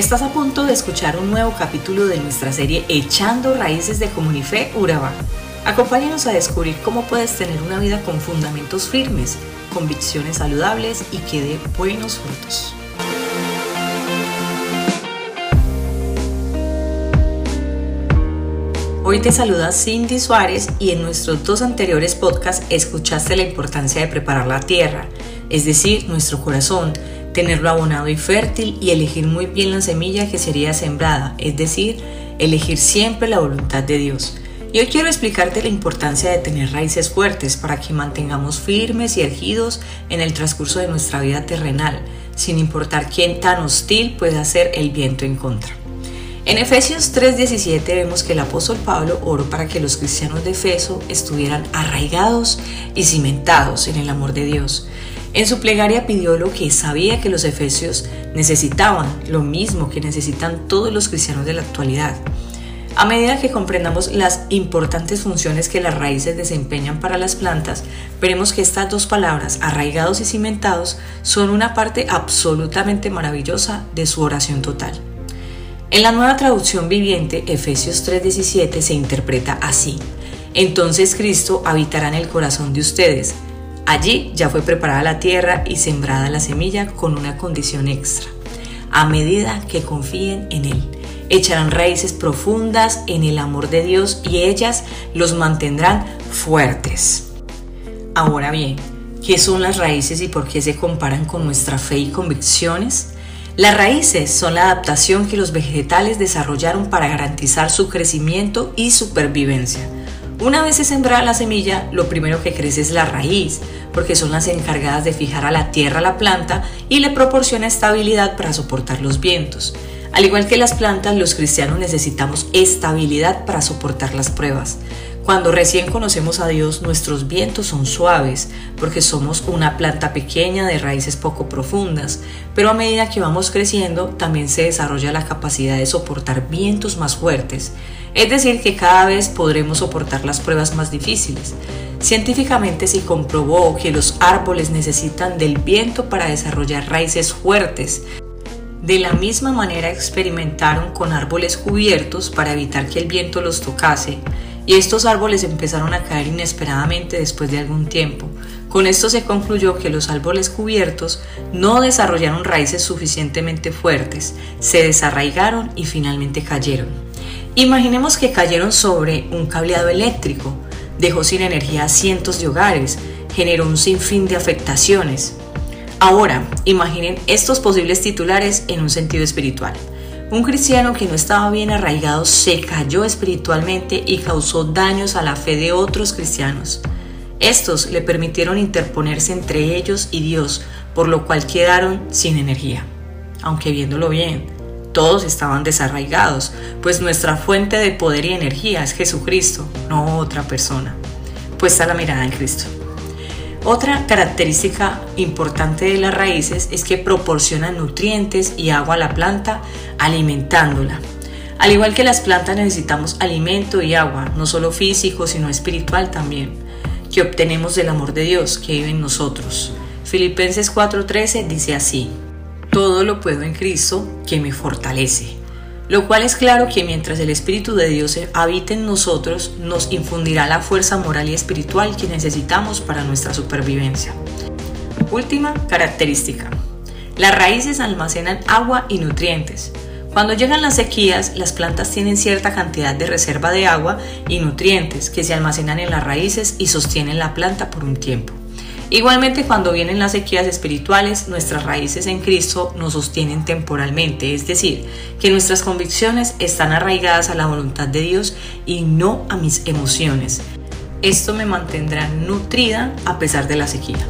Estás a punto de escuchar un nuevo capítulo de nuestra serie Echando Raíces de Comunife Urabá. Acompáñanos a descubrir cómo puedes tener una vida con fundamentos firmes, convicciones saludables y que dé buenos frutos. Hoy te saluda Cindy Suárez y en nuestros dos anteriores podcasts escuchaste la importancia de preparar la tierra, es decir, nuestro corazón, tenerlo abonado y fértil y elegir muy bien la semilla que sería sembrada, es decir, elegir siempre la voluntad de Dios. Y hoy quiero explicarte la importancia de tener raíces fuertes para que mantengamos firmes y erguidos en el transcurso de nuestra vida terrenal, sin importar quién tan hostil pueda ser el viento en contra. En Efesios 3:17 vemos que el apóstol Pablo oró para que los cristianos de Efeso estuvieran arraigados y cimentados en el amor de Dios. En su plegaria pidió lo que sabía que los efesios necesitaban, lo mismo que necesitan todos los cristianos de la actualidad. A medida que comprendamos las importantes funciones que las raíces desempeñan para las plantas, veremos que estas dos palabras, arraigados y cimentados, son una parte absolutamente maravillosa de su oración total. En la nueva traducción viviente, Efesios 3:17 se interpreta así. Entonces Cristo habitará en el corazón de ustedes. Allí ya fue preparada la tierra y sembrada la semilla con una condición extra. A medida que confíen en Él, echarán raíces profundas en el amor de Dios y ellas los mantendrán fuertes. Ahora bien, ¿qué son las raíces y por qué se comparan con nuestra fe y convicciones? Las raíces son la adaptación que los vegetales desarrollaron para garantizar su crecimiento y supervivencia. Una vez se sembrada la semilla, lo primero que crece es la raíz, porque son las encargadas de fijar a la tierra la planta y le proporciona estabilidad para soportar los vientos. Al igual que las plantas, los cristianos necesitamos estabilidad para soportar las pruebas. Cuando recién conocemos a Dios, nuestros vientos son suaves, porque somos una planta pequeña de raíces poco profundas, pero a medida que vamos creciendo, también se desarrolla la capacidad de soportar vientos más fuertes, es decir, que cada vez podremos soportar las pruebas más difíciles. Científicamente se comprobó que los árboles necesitan del viento para desarrollar raíces fuertes, de la misma manera experimentaron con árboles cubiertos para evitar que el viento los tocase y estos árboles empezaron a caer inesperadamente después de algún tiempo. Con esto se concluyó que los árboles cubiertos no desarrollaron raíces suficientemente fuertes, se desarraigaron y finalmente cayeron. Imaginemos que cayeron sobre un cableado eléctrico, dejó sin energía a cientos de hogares, generó un sinfín de afectaciones. Ahora, imaginen estos posibles titulares en un sentido espiritual. Un cristiano que no estaba bien arraigado se cayó espiritualmente y causó daños a la fe de otros cristianos. Estos le permitieron interponerse entre ellos y Dios, por lo cual quedaron sin energía. Aunque viéndolo bien, todos estaban desarraigados, pues nuestra fuente de poder y energía es Jesucristo, no otra persona. Puesta la mirada en Cristo. Otra característica importante de las raíces es que proporcionan nutrientes y agua a la planta alimentándola. Al igual que las plantas necesitamos alimento y agua, no solo físico, sino espiritual también, que obtenemos del amor de Dios que vive en nosotros. Filipenses 4:13 dice así, todo lo puedo en Cristo que me fortalece lo cual es claro que mientras el Espíritu de Dios habite en nosotros, nos infundirá la fuerza moral y espiritual que necesitamos para nuestra supervivencia. Última característica. Las raíces almacenan agua y nutrientes. Cuando llegan las sequías, las plantas tienen cierta cantidad de reserva de agua y nutrientes que se almacenan en las raíces y sostienen la planta por un tiempo. Igualmente cuando vienen las sequías espirituales, nuestras raíces en Cristo nos sostienen temporalmente, es decir, que nuestras convicciones están arraigadas a la voluntad de Dios y no a mis emociones. Esto me mantendrá nutrida a pesar de la sequía.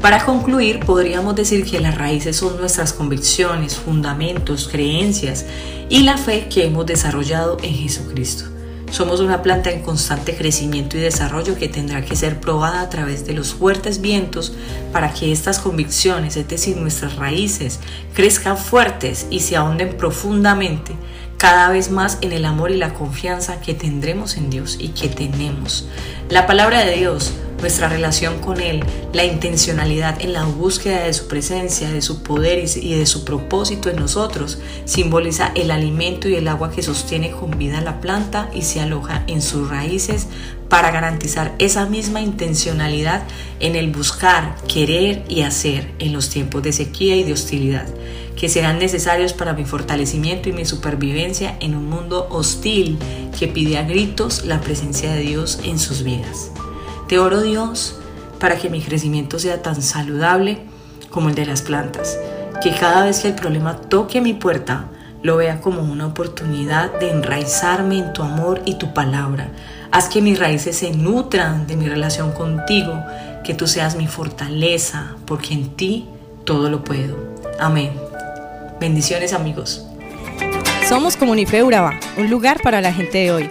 Para concluir, podríamos decir que las raíces son nuestras convicciones, fundamentos, creencias y la fe que hemos desarrollado en Jesucristo. Somos una planta en constante crecimiento y desarrollo que tendrá que ser probada a través de los fuertes vientos para que estas convicciones, es decir, nuestras raíces, crezcan fuertes y se ahonden profundamente cada vez más en el amor y la confianza que tendremos en Dios y que tenemos. La palabra de Dios nuestra relación con Él, la intencionalidad en la búsqueda de su presencia, de su poder y de su propósito en nosotros, simboliza el alimento y el agua que sostiene con vida la planta y se aloja en sus raíces para garantizar esa misma intencionalidad en el buscar, querer y hacer en los tiempos de sequía y de hostilidad, que serán necesarios para mi fortalecimiento y mi supervivencia en un mundo hostil que pide a gritos la presencia de Dios en sus vidas. Te oro Dios para que mi crecimiento sea tan saludable como el de las plantas, que cada vez que el problema toque mi puerta, lo vea como una oportunidad de enraizarme en tu amor y tu palabra. Haz que mis raíces se nutran de mi relación contigo, que tú seas mi fortaleza, porque en ti todo lo puedo. Amén. Bendiciones amigos. Somos Comunife Urabá, un lugar para la gente de hoy.